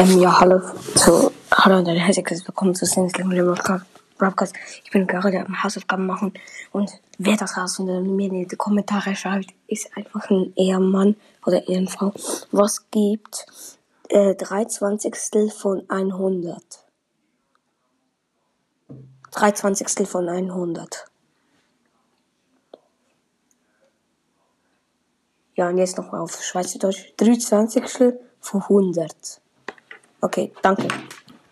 Ähm, ja, hallo zu, hallo und ein herzliches Willkommen zu Sinnesling Broadcast. Ich bin gerade am Hausaufgaben machen und wer das rausfindet mir in die Kommentare schreibt, ist einfach ein Ehemann oder Ehrenfrau. Was gibt äh, 23 von 100? 23 von 100. Ja, und jetzt nochmal auf Schweizerdeutsch. 23 von 100. Okay, danke.